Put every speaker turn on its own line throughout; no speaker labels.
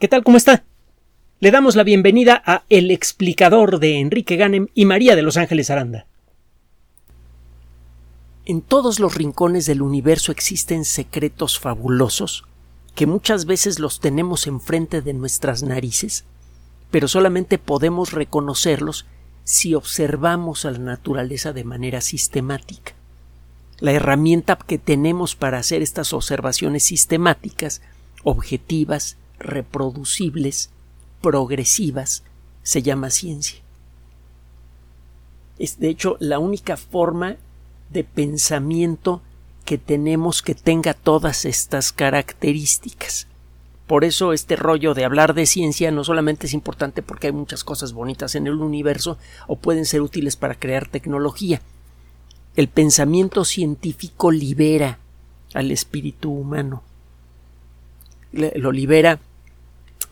¿Qué tal? ¿Cómo está? Le damos la bienvenida a El explicador de Enrique Ganem y María de Los Ángeles Aranda. En todos los rincones del universo existen secretos fabulosos que muchas veces los tenemos enfrente de nuestras narices, pero solamente podemos reconocerlos si observamos a la naturaleza de manera sistemática. La herramienta que tenemos para hacer estas observaciones sistemáticas, objetivas, reproducibles, progresivas, se llama ciencia. Es de hecho la única forma de pensamiento que tenemos que tenga todas estas características. Por eso este rollo de hablar de ciencia no solamente es importante porque hay muchas cosas bonitas en el universo o pueden ser útiles para crear tecnología. El pensamiento científico libera al espíritu humano. Lo libera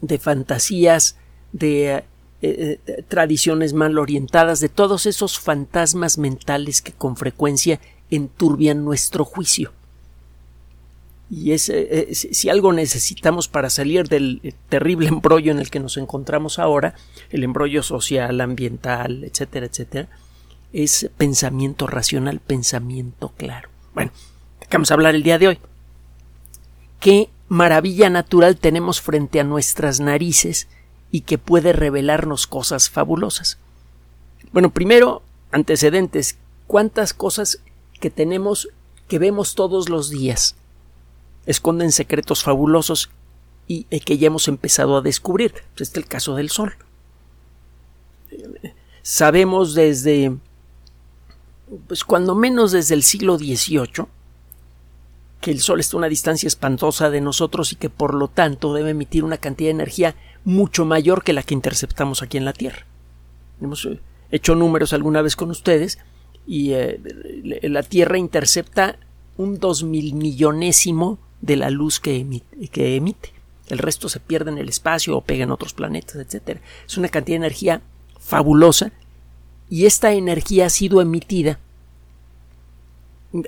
de fantasías, de eh, eh, tradiciones mal orientadas, de todos esos fantasmas mentales que con frecuencia enturbian nuestro juicio. Y es, eh, si algo necesitamos para salir del terrible embrollo en el que nos encontramos ahora, el embrollo social, ambiental, etcétera, etcétera, es pensamiento racional, pensamiento claro. Bueno, vamos a hablar el día de hoy. ¿Qué maravilla natural tenemos frente a nuestras narices y que puede revelarnos cosas fabulosas? Bueno, primero, antecedentes. ¿Cuántas cosas que tenemos que vemos todos los días esconden secretos fabulosos y que ya hemos empezado a descubrir. Este es el caso del Sol. Sabemos desde, pues cuando menos desde el siglo XVIII, que el Sol está a una distancia espantosa de nosotros y que por lo tanto debe emitir una cantidad de energía mucho mayor que la que interceptamos aquí en la Tierra. Hemos eh, hecho números alguna vez con ustedes y eh, la Tierra intercepta un dos mil millonésimo de la luz que emite, El resto se pierde en el espacio o pega en otros planetas, etc. Es una cantidad de energía fabulosa y esta energía ha sido emitida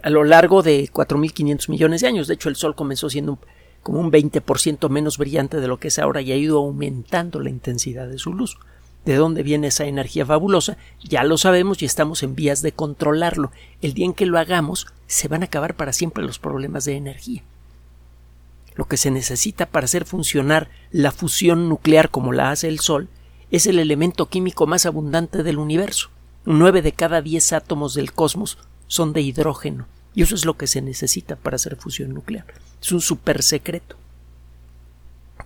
a lo largo de 4.500 millones de años. De hecho, el Sol comenzó siendo como un 20% menos brillante de lo que es ahora y ha ido aumentando la intensidad de su luz. ¿De dónde viene esa energía fabulosa? Ya lo sabemos y estamos en vías de controlarlo. El día en que lo hagamos, se van a acabar para siempre los problemas de energía lo que se necesita para hacer funcionar la fusión nuclear como la hace el Sol es el elemento químico más abundante del universo. Nueve de cada diez átomos del cosmos son de hidrógeno, y eso es lo que se necesita para hacer fusión nuclear. Es un super secreto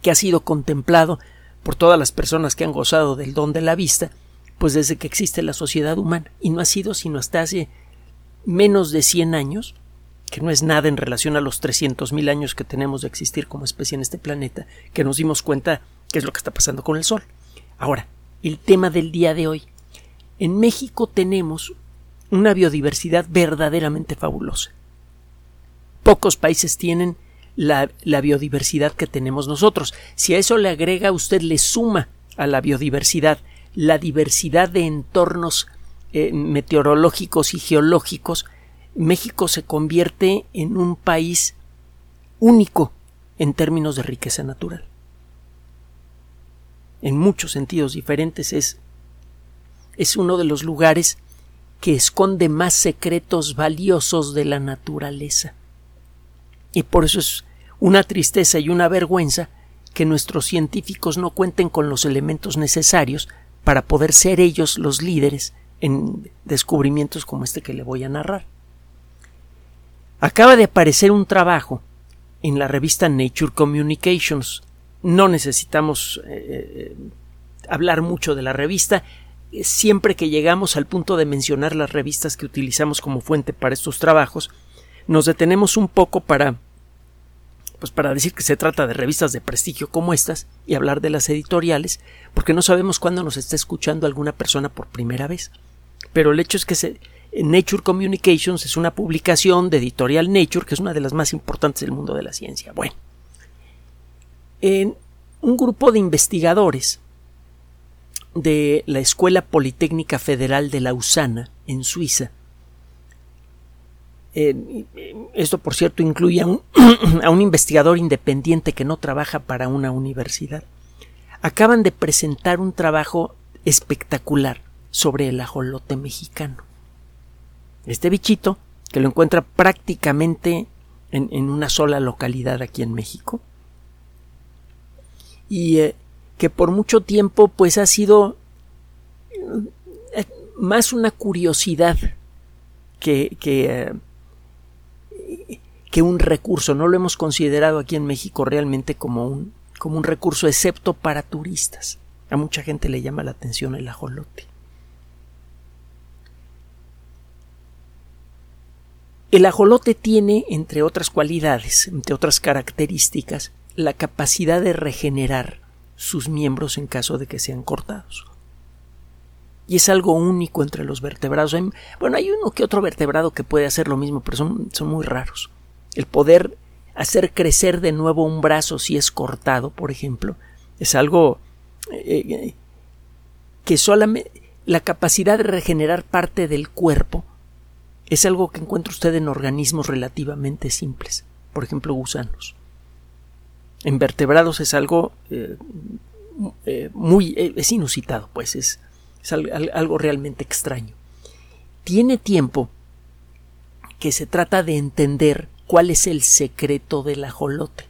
que ha sido contemplado por todas las personas que han gozado del don de la vista, pues desde que existe la sociedad humana, y no ha sido sino hasta hace menos de 100 años que no es nada en relación a los 300.000 años que tenemos de existir como especie en este planeta, que nos dimos cuenta qué es lo que está pasando con el Sol. Ahora, el tema del día de hoy. En México tenemos una biodiversidad verdaderamente fabulosa. Pocos países tienen la, biodiversidad que tenemos nosotros. Si a eso le agrega usted, le suma a la biodiversidad la diversidad de entornos eh, meteorológicos y geológicos, México se convierte en un país único en términos de riqueza natural. En muchos sentidos diferentes es, es uno de los lugares que esconde más secretos valiosos de la naturaleza. Y por eso es una tristeza y una vergüenza que nuestros científicos no cuenten con los elementos necesarios para poder ser ellos los líderes en descubrimientos como este que le voy a narrar. Acaba de aparecer un trabajo en la revista Nature Communications. No necesitamos eh, eh, hablar mucho de la revista. Siempre que llegamos al punto de mencionar las revistas que utilizamos como fuente para estos trabajos, nos detenemos un poco para pues para decir que se trata de revistas de prestigio como estas y hablar de las editoriales, porque no sabemos cuándo nos está escuchando alguna persona por primera vez. Pero el hecho es que Nature Communications es una publicación de editorial Nature, que es una de las más importantes del mundo de la ciencia. Bueno, en un grupo de investigadores de la Escuela Politécnica Federal de Lausana, en Suiza, eh, esto por cierto incluye a un, investigador independiente que no trabaja para una universidad, acaban de presentar un trabajo espectacular sobre el ajolote mexicano. Este bichito, que lo encuentra prácticamente en, una sola localidad aquí en México, y eh, que por mucho tiempo pues ha sido eh, más una curiosidad que, que, eh, que, un recurso. No lo hemos considerado aquí en México realmente como un, como un recurso, excepto para turistas. A mucha gente le llama la atención el ajolote. El ajolote tiene, entre otras cualidades, entre otras características, la capacidad de regenerar sus miembros en caso de que sean cortados. Y es algo único entre los vertebrados. bueno, hay uno que otro vertebrado que puede hacer lo mismo, pero son, son muy raros. El poder hacer crecer de nuevo un brazo si es cortado, por ejemplo, es algo eh, eh, que solamente la capacidad de regenerar parte del cuerpo es algo que encuentra usted en organismos relativamente simples, por ejemplo gusanos. En vertebrados es algo eh, eh, muy eh, es inusitado, pues es, algo realmente extraño. Tiene tiempo que se trata de entender cuál es el secreto del ajolote.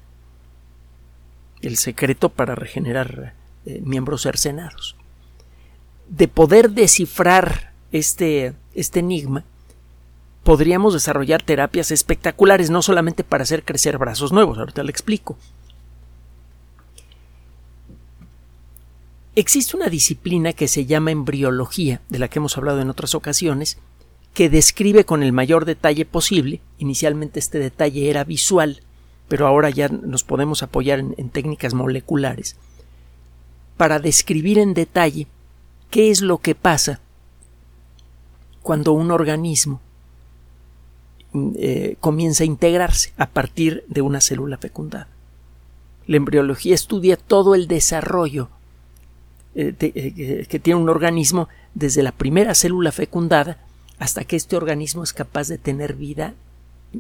El secreto para regenerar miembros cercenados. De poder descifrar este, este enigma, podríamos desarrollar terapias espectaculares, no solamente para hacer crecer brazos nuevos, ahorita le explico. Existe una disciplina que se llama embriología, de la que hemos hablado en otras ocasiones, que describe con el mayor detalle posible, inicialmente este detalle era visual, pero ahora ya nos podemos apoyar en, técnicas moleculares, para describir en detalle qué es lo que pasa cuando un organismo eh, comienza a integrarse a partir de una célula fecundada. La embriología estudia todo el desarrollo eh, eh, que tiene un organismo desde la primera célula fecundada hasta que este organismo es capaz de tener vida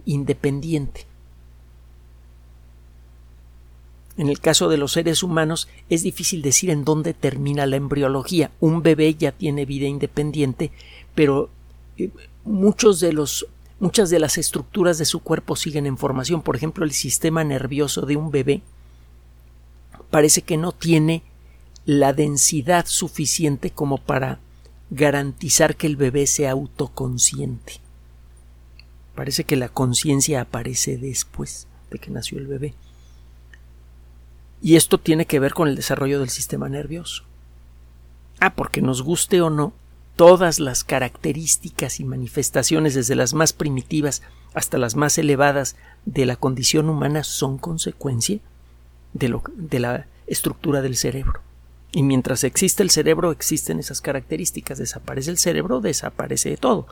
independiente. En el caso de los seres humanos es difícil decir en dónde termina la embriología. Un bebé ya tiene vida independiente, pero muchos de los Muchas de las estructuras de su cuerpo siguen en formación. Por ejemplo, el sistema nervioso de un bebé parece que no tiene la densidad suficiente como para garantizar que el bebé sea autoconsciente. Parece que la conciencia aparece después de que nació el bebé. Y esto tiene que ver con el desarrollo del sistema nervioso. Ah, porque nos guste o no, todas las características y manifestaciones desde las más primitivas hasta las más elevadas de la condición humana son consecuencia de, lo, de la estructura del cerebro. Y mientras existe el cerebro, existen esas características. Desaparece el cerebro, desaparece todo.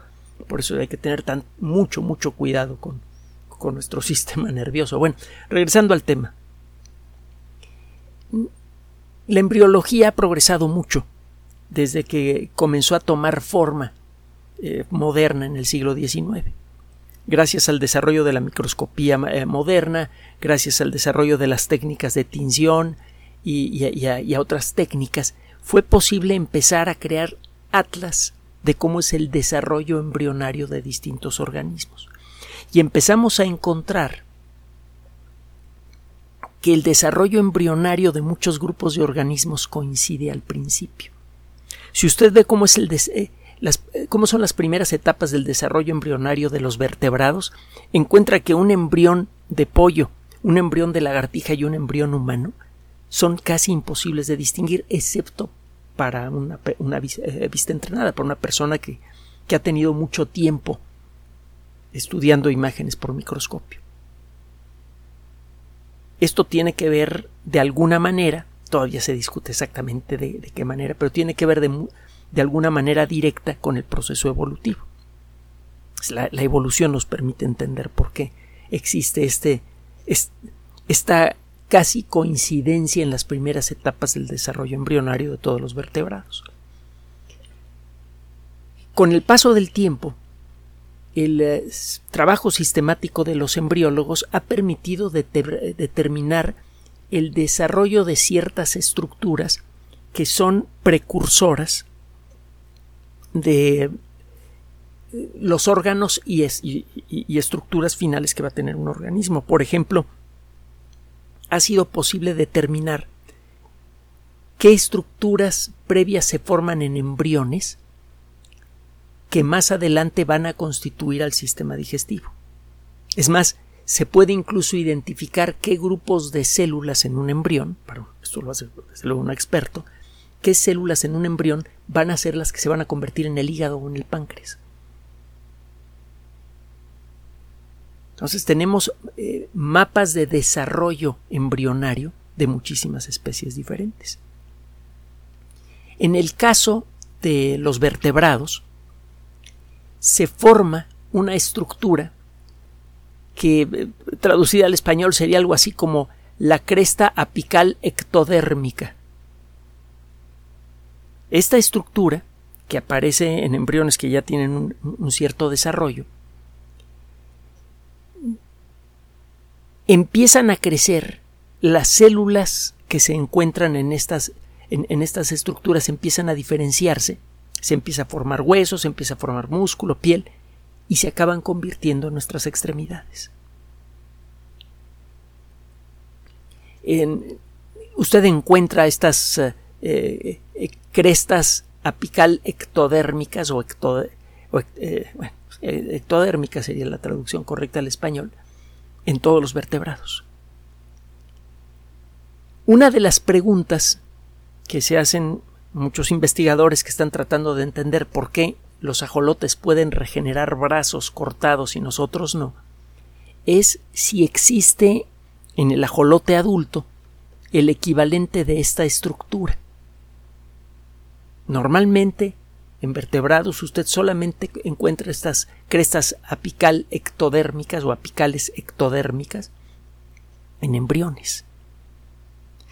Por eso hay que tener tan, mucho, mucho cuidado con, con nuestro sistema nervioso. Bueno, regresando al tema. La embriología ha progresado mucho desde que comenzó a tomar forma eh, moderna en el siglo XIX. Gracias al desarrollo de la microscopía eh, moderna, gracias al desarrollo de las técnicas de tinción y, a, otras técnicas, fue posible empezar a crear atlas de cómo es el desarrollo embrionario de distintos organismos. Y empezamos a encontrar que el desarrollo embrionario de muchos grupos de organismos coincide al principio. Si usted ve cómo, es el eh, eh, cómo son las primeras etapas del desarrollo embrionario de los vertebrados, encuentra que un embrión de pollo, un embrión de lagartija y un embrión humano son casi imposibles de distinguir, excepto para una, eh, vista entrenada, para una persona que, que ha tenido mucho tiempo estudiando imágenes por microscopio. Esto tiene que ver de alguna manera todavía se discute exactamente de, qué manera, pero tiene que ver de, de, alguna manera directa con el proceso evolutivo. La, evolución nos permite entender por qué existe este, esta casi coincidencia en las primeras etapas del desarrollo embrionario de todos los vertebrados. Con el paso del tiempo, el eh, trabajo sistemático de los embriólogos ha permitido determinar el desarrollo de ciertas estructuras que son precursoras de los órganos y, estructuras finales que va a tener un organismo. Por ejemplo, ha sido posible determinar qué estructuras previas se forman en embriones que más adelante van a constituir al sistema digestivo. Es más, se puede incluso identificar qué grupos de células en un embrión, pero esto lo hace desde luego un experto, qué células en un embrión van a ser las que se van a convertir en el hígado o en el páncreas. Entonces tenemos eh, mapas de desarrollo embrionario de muchísimas especies diferentes. En el caso de los vertebrados, se forma una estructura que eh, traducida al español sería algo así como la cresta apical ectodérmica. Esta estructura, que aparece en embriones que ya tienen un cierto desarrollo, empiezan a crecer las células que se encuentran en estas, en, estas estructuras empiezan a diferenciarse, se empieza a formar huesos, se empieza a formar músculo, piel, y se acaban convirtiendo en nuestras extremidades. usted encuentra estas eh, eh, crestas apical ectodérmicas o, eh, ectodérmica sería la traducción correcta al español, en todos los vertebrados. Una de las preguntas que se hacen muchos investigadores que están tratando de entender por qué los ajolotes pueden regenerar brazos cortados y nosotros no, es si existe en el ajolote adulto el equivalente de esta estructura. Normalmente en vertebrados usted solamente encuentra estas crestas apical ectodérmicas o apicales ectodérmicas en embriones.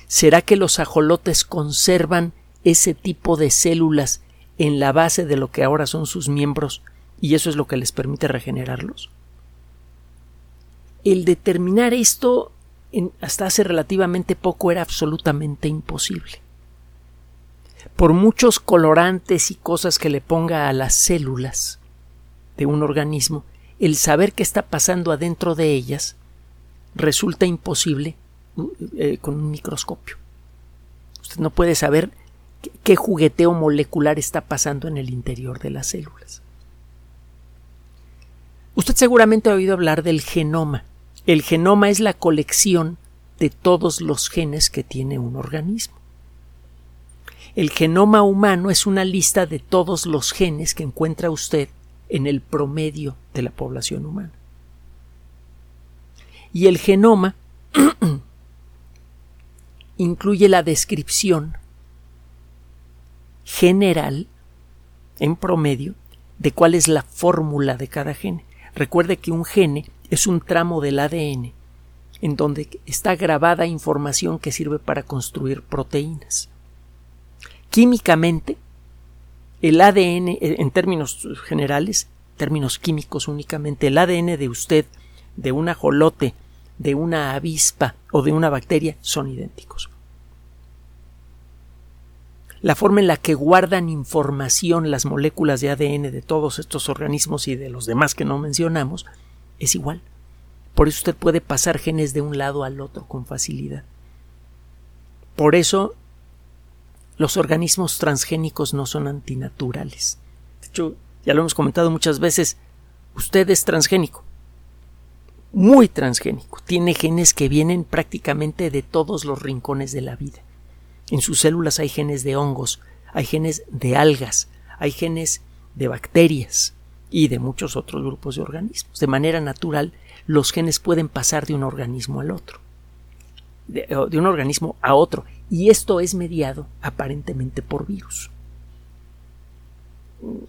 ¿Será que los ajolotes conservan ese tipo de células en la base de lo que ahora son sus miembros y eso es lo que les permite regenerarlos? El determinar esto hasta hace relativamente poco era absolutamente imposible por muchos colorantes y cosas que le ponga a las células de un organismo, el saber qué está pasando adentro de ellas resulta imposible eh, con un microscopio. Usted no puede saber qué jugueteo molecular está pasando en el interior de las células. Usted seguramente ha oído hablar del genoma. El genoma es la colección de todos los genes que tiene un organismo. El genoma humano es una lista de todos los genes que encuentra usted en el promedio de la población humana. Y el genoma incluye la descripción general, en promedio, de cuál es la fórmula de cada gene. Recuerde que un gene es un tramo del ADN en donde está grabada información que sirve para construir proteínas. Químicamente, el ADN, eh, en términos generales, términos químicos únicamente, el ADN de usted, de un ajolote, de una avispa o de una bacteria son idénticos. La forma en la que guardan información las moléculas de ADN de todos estos organismos y de los demás que no mencionamos es igual. Por eso usted puede pasar genes de un lado al otro con facilidad. Por eso los organismos transgénicos no son antinaturales. De hecho, ya lo hemos comentado muchas veces, usted es transgénico, muy transgénico, tiene genes que vienen prácticamente de todos los rincones de la vida. En sus células hay genes de hongos, hay genes de algas, hay genes de bacterias y de muchos otros grupos de organismos. De manera natural, los genes pueden pasar de un organismo al otro, de, un organismo a otro, y esto es mediado aparentemente por virus.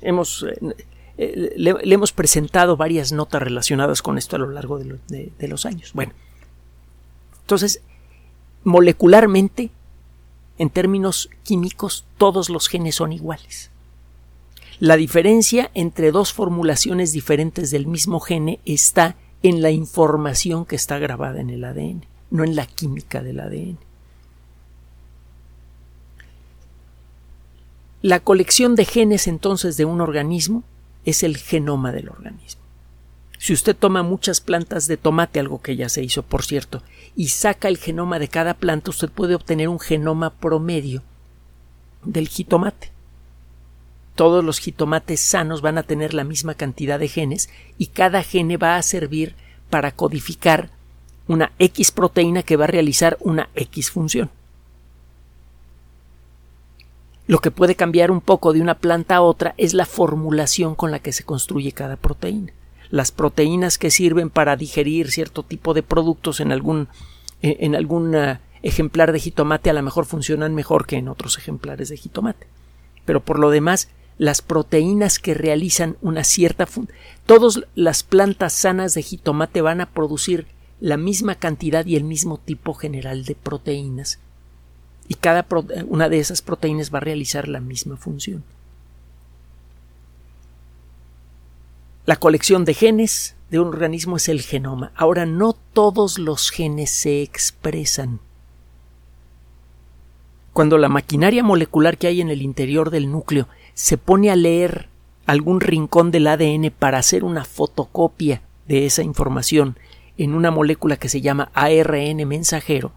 Hemos, eh, eh, le, hemos presentado varias notas relacionadas con esto a lo largo de, de los años. Bueno, entonces, molecularmente, en términos químicos, todos los genes son iguales. La diferencia entre dos formulaciones diferentes del mismo gene está en la información que está grabada en el ADN no en la química del ADN. La colección de genes entonces de un organismo es el genoma del organismo. Si usted toma muchas plantas de tomate, algo que ya se hizo por cierto, y saca el genoma de cada planta, usted puede obtener un genoma promedio del jitomate. Todos los jitomates sanos van a tener la misma cantidad de genes y cada gene va a servir para codificar una X proteína que va a realizar una X función. Lo que puede cambiar un poco de una planta a otra es la formulación con la que se construye cada proteína. Las proteínas que sirven para digerir cierto tipo de productos en algún, eh, en algún eh, ejemplar de jitomate a lo mejor funcionan mejor que en otros ejemplares de jitomate. Pero por lo demás, las proteínas que realizan una cierta todas las plantas sanas de jitomate van a producir la misma cantidad y el mismo tipo general de proteínas y cada una de esas proteínas va a realizar la misma función. La colección de genes de un organismo es el genoma. Ahora, no todos los genes se expresan. Cuando la maquinaria molecular que hay en el interior del núcleo se pone a leer algún rincón del ADN para hacer una fotocopia de esa información en una molécula que se llama ARN mensajero,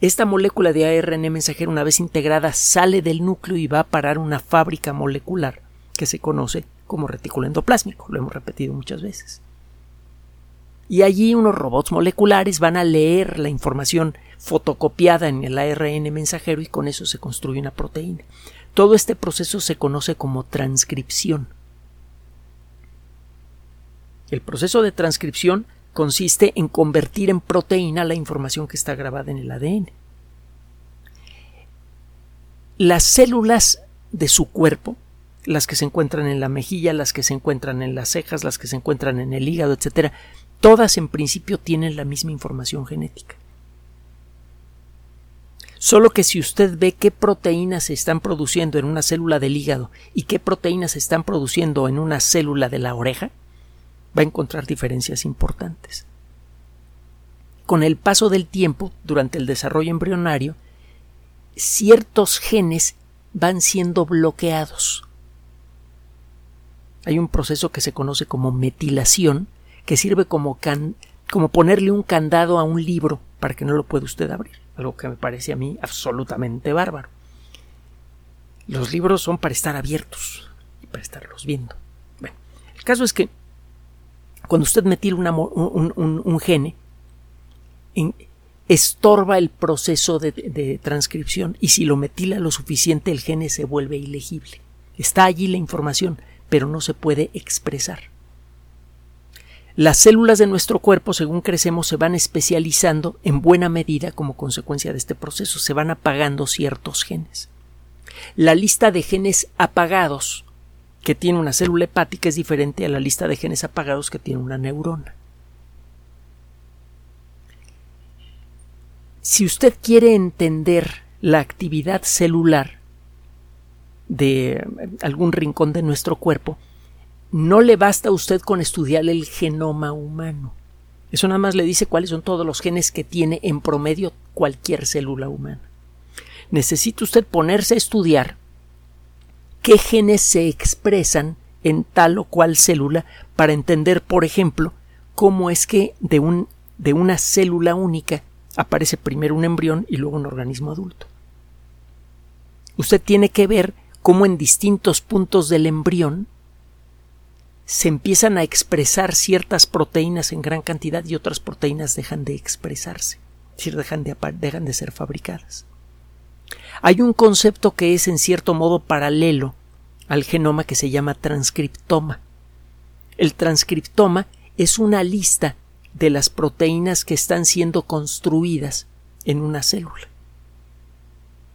esta molécula de ARN mensajero, una vez integrada, sale del núcleo y va a parar una fábrica molecular que se conoce como retículo endoplásmico. Lo hemos repetido muchas veces. Y allí unos robots moleculares van a leer la información fotocopiada en el ARN mensajero y con eso se construye una proteína. Todo este proceso se conoce como transcripción. El proceso de transcripción consiste en convertir en proteína la información que está grabada en el ADN. Las células de su cuerpo, las que se encuentran en la mejilla, las que se encuentran en las cejas, las que se encuentran en el hígado, etc., todas en principio tienen la misma información genética. Solo que si usted ve qué proteínas se están produciendo en una célula del hígado y qué proteínas se están produciendo en una célula de la oreja, va a encontrar diferencias importantes. Con el paso del tiempo, durante el desarrollo embrionario, ciertos genes van siendo bloqueados. Hay un proceso que se conoce como metilación, que sirve como, como ponerle un candado a un libro para que no lo pueda usted abrir, algo que me parece a mí absolutamente bárbaro. Los libros son para estar abiertos y para estarlos viendo. Bueno, el caso es que cuando usted metila un, gene, estorba el proceso de, de, transcripción y si lo metila lo suficiente el gene se vuelve ilegible. Está allí la información, pero no se puede expresar. Las células de nuestro cuerpo, según crecemos, se van especializando en buena medida como consecuencia de este proceso, se van apagando ciertos genes. La lista de genes apagados que tiene una célula hepática es diferente a la lista de genes apagados que tiene una neurona. Si usted quiere entender la actividad celular de algún rincón de nuestro cuerpo, no le basta a usted con estudiar el genoma humano. Eso nada más le dice cuáles son todos los genes que tiene en promedio cualquier célula humana. Necesita usted ponerse a estudiar qué genes se expresan en tal o cual célula para entender, por ejemplo, cómo es que de, un, de una célula única aparece primero un embrión y luego un organismo adulto. Usted tiene que ver cómo en distintos puntos del embrión se empiezan a expresar ciertas proteínas en gran cantidad y otras proteínas dejan de expresarse, es decir, dejan de, dejan de ser fabricadas. Hay un concepto que es en cierto modo paralelo al genoma que se llama transcriptoma. El transcriptoma es una lista de las proteínas que están siendo construidas en una célula.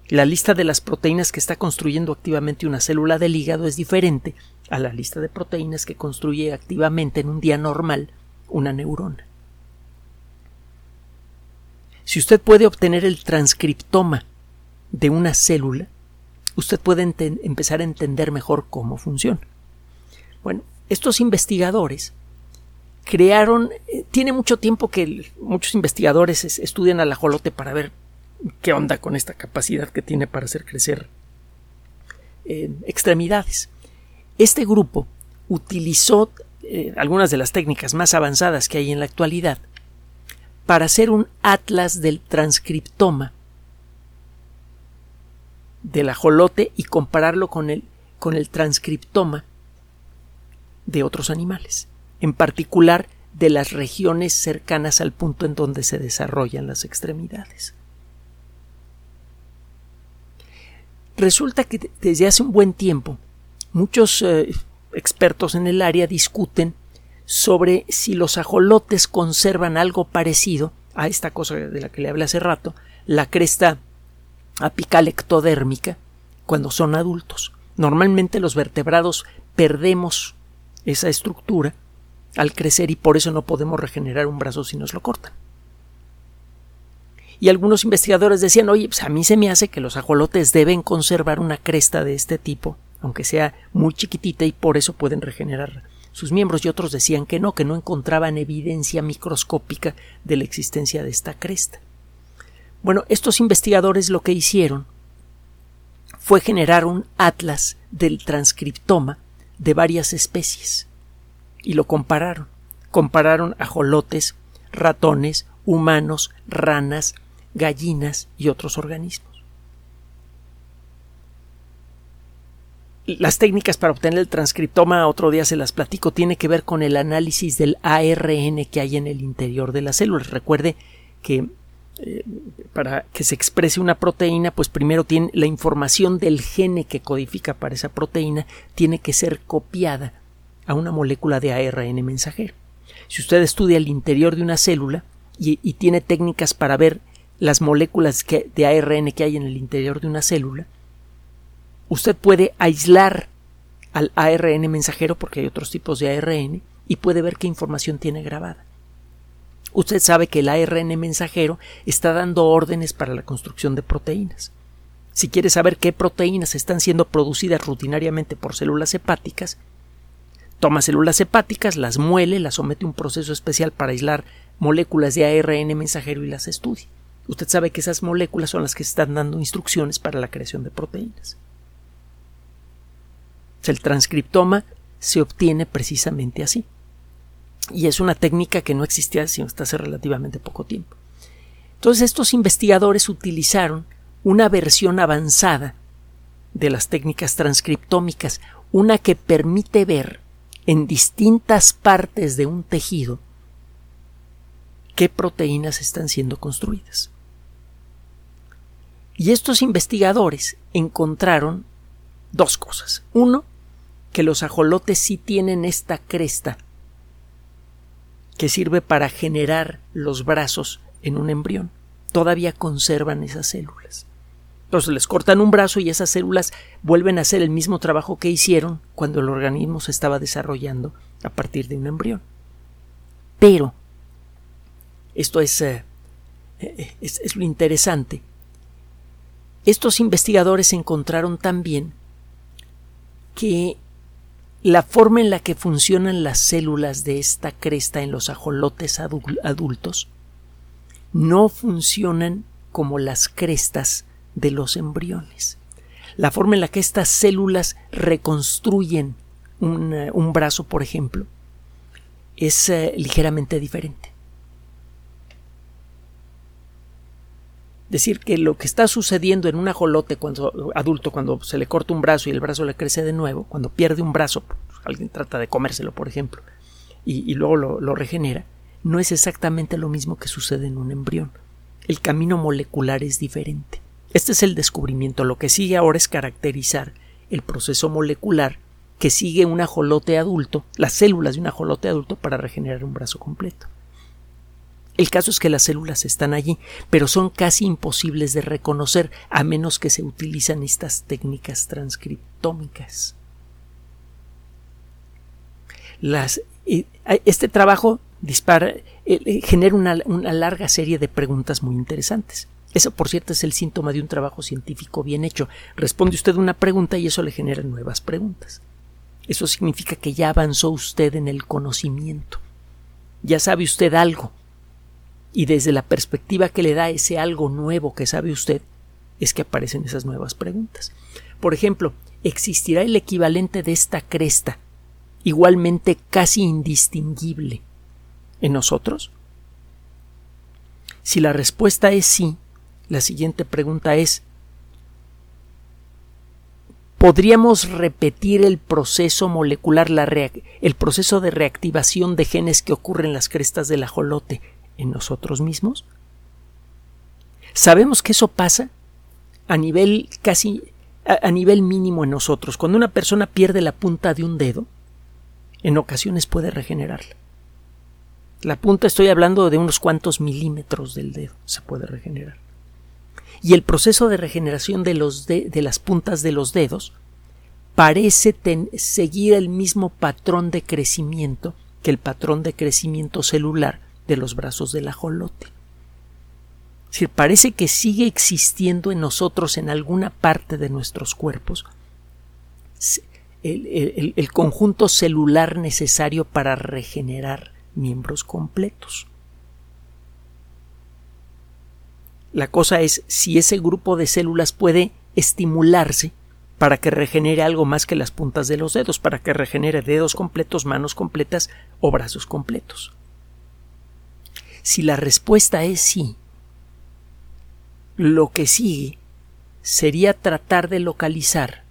La lista de las proteínas que está construyendo activamente una célula del hígado es diferente a la lista de proteínas que construye activamente en un día normal una neurona. Si usted puede obtener el transcriptoma de una célula, usted puede empezar a entender mejor cómo funciona. Bueno, estos investigadores crearon, eh, tiene mucho tiempo que muchos investigadores estudian al ajolote para ver qué onda con esta capacidad que tiene para hacer crecer eh, extremidades. Este grupo utilizó eh, algunas de las técnicas más avanzadas que hay en la actualidad para hacer un atlas del transcriptoma del ajolote y compararlo con el, con el transcriptoma de otros animales, en particular de las regiones cercanas al punto en donde se desarrollan las extremidades. Resulta que desde hace un buen tiempo muchos eh, expertos en el área discuten sobre si los ajolotes conservan algo parecido a esta cosa de la que le hablé hace rato, la cresta apical ectodérmica, cuando son adultos. Normalmente los vertebrados perdemos esa estructura al crecer y por eso no podemos regenerar un brazo si nos lo cortan. Y algunos investigadores decían, oye, pues a mí se me hace que los ajolotes deben conservar una cresta de este tipo, aunque sea muy chiquitita y por eso pueden regenerar sus miembros y otros decían que no, que no encontraban evidencia microscópica de la existencia de esta cresta. Bueno, estos investigadores lo que hicieron fue generar un atlas del transcriptoma de varias especies y lo compararon. Compararon ajolotes, ratones, humanos, ranas, gallinas y otros organismos. Las técnicas para obtener el transcriptoma, otro día se las platico, tiene que ver con el análisis del ARN que hay en el interior de las células. Recuerde que para que se exprese una proteína, pues primero tiene la información del gene que codifica para esa proteína tiene que ser copiada a una molécula de ARN mensajero. Si usted estudia el interior de una célula y, tiene técnicas para ver las moléculas de ARN que hay en el interior de una célula, usted puede aislar al ARN mensajero, porque hay otros tipos de ARN, y puede ver qué información tiene grabada. Usted sabe que el ARN mensajero está dando órdenes para la construcción de proteínas. Si quiere saber qué proteínas están siendo producidas rutinariamente por células hepáticas, toma células hepáticas, las muele, las somete a un proceso especial para aislar moléculas de ARN mensajero y las estudia. Usted sabe que esas moléculas son las que están dando instrucciones para la creación de proteínas. El transcriptoma se obtiene precisamente así. Y es una técnica que no existía sino hasta hace relativamente poco tiempo. Entonces estos investigadores utilizaron una versión avanzada de las técnicas transcriptómicas, una que permite ver en distintas partes de un tejido qué proteínas están siendo construidas. Y estos investigadores encontraron dos cosas. Uno, que los ajolotes sí tienen esta cresta que sirve para generar los brazos en un embrión. Todavía conservan esas células. Entonces les cortan un brazo y esas células vuelven a hacer el mismo trabajo que hicieron cuando el organismo se estaba desarrollando a partir de un embrión. Pero, esto es, eh, eh, es, lo interesante, estos investigadores encontraron también que la forma en la que funcionan las células de esta cresta en los ajolotes adultos no funcionan como las crestas de los embriones. La forma en la que estas células reconstruyen un, brazo, por ejemplo, es eh, ligeramente diferente. Decir que lo que está sucediendo en un ajolote cuando, adulto cuando se le corta un brazo y el brazo le crece de nuevo, cuando pierde un brazo, pues, alguien trata de comérselo, por ejemplo, y, luego lo, lo regenera, no es exactamente lo mismo que sucede en un embrión. El camino molecular es diferente. Este es el descubrimiento. Lo que sigue ahora es caracterizar el proceso molecular que sigue un ajolote adulto, las células de un ajolote adulto para regenerar un brazo completo. El caso es que las células están allí, pero son casi imposibles de reconocer a menos que se utilizan estas técnicas transcriptómicas. Eh, este trabajo eh, eh, genera una larga serie de preguntas muy interesantes. Eso, por cierto, es el síntoma de un trabajo científico bien hecho. Responde usted una pregunta y eso le genera nuevas preguntas. Eso significa que ya avanzó usted en el conocimiento ya sabe usted algo. Y desde la perspectiva que le da ese algo nuevo que sabe usted, es que aparecen esas nuevas preguntas. Por ejemplo, ¿existirá el equivalente de esta cresta, igualmente casi indistinguible, en nosotros? Si la respuesta es sí, la siguiente pregunta es ¿Podríamos repetir el proceso molecular, el proceso de reactivación de genes que ocurre en las crestas del ajolote en nosotros mismos? Sabemos que eso pasa a nivel casi a, nivel mínimo en nosotros. Cuando una persona pierde la punta de un dedo, en ocasiones puede regenerarla. La punta estoy hablando de unos cuantos milímetros del dedo, se puede regenerar. Y el proceso de regeneración de, los de, las puntas de los dedos parece seguir el mismo patrón de crecimiento que el patrón de crecimiento celular de los brazos del ajolote. Es parece que sigue existiendo en nosotros en alguna parte de nuestros cuerpos el conjunto celular necesario para regenerar miembros completos. La cosa es si ese grupo de células puede estimularse para que regenere algo más que las puntas de los dedos, para que regenere dedos completos, manos completas o brazos completos. Si la respuesta es sí, lo que sigue sería tratar de localizar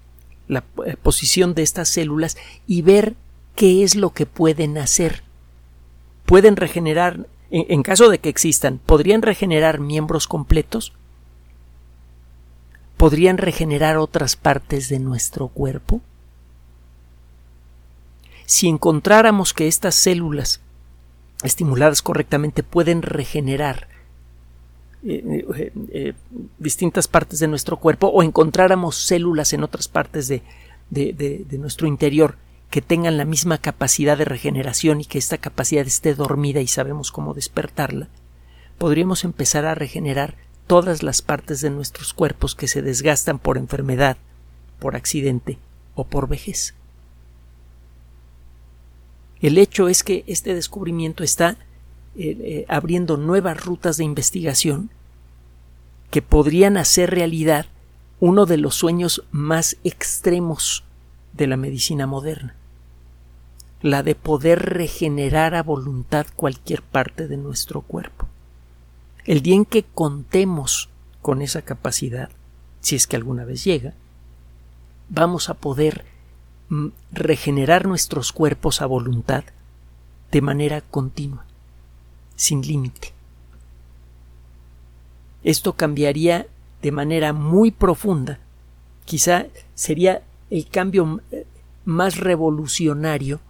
la eh, posición de estas células y ver qué es lo que pueden hacer pueden regenerar, en, caso de que existan, podrían regenerar miembros completos, podrían regenerar otras partes de nuestro cuerpo. Si encontráramos que estas células estimuladas correctamente pueden regenerar eh, eh, eh, distintas partes de nuestro cuerpo o encontráramos células en otras partes de, de nuestro interior que tengan la misma capacidad de regeneración y que esta capacidad esté dormida y sabemos cómo despertarla, podríamos empezar a regenerar todas las partes de nuestros cuerpos que se desgastan por enfermedad, por accidente o por vejez. El hecho es que este descubrimiento está eh, eh, abriendo nuevas rutas de investigación que podrían hacer realidad uno de los sueños más extremos de la medicina moderna la de poder regenerar a voluntad cualquier parte de nuestro cuerpo. El día en que contemos con esa capacidad, si es que alguna vez llega, vamos a poder regenerar nuestros cuerpos a voluntad de manera continua, sin límite. Esto cambiaría de manera muy profunda, quizá sería el cambio eh, más revolucionario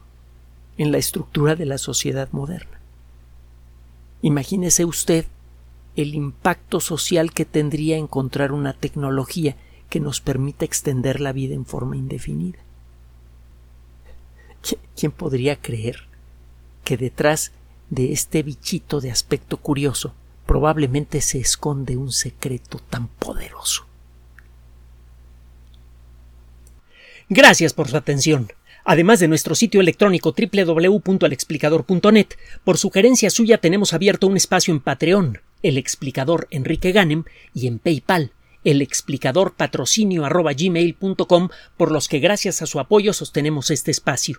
en la estructura de la sociedad moderna. Imagínese usted el impacto social que tendría encontrar una tecnología que nos permita extender la vida en forma indefinida. ¿Quién podría creer que detrás de este bichito de aspecto curioso probablemente se esconde un secreto tan poderoso? Gracias por su atención. Además de nuestro sitio electrónico www.alexplicador.net, por sugerencia suya tenemos abierto un espacio en Patreon, el explicador Enrique Ganem, y en PayPal, el explicador patrocinio por los que gracias a su apoyo sostenemos este espacio.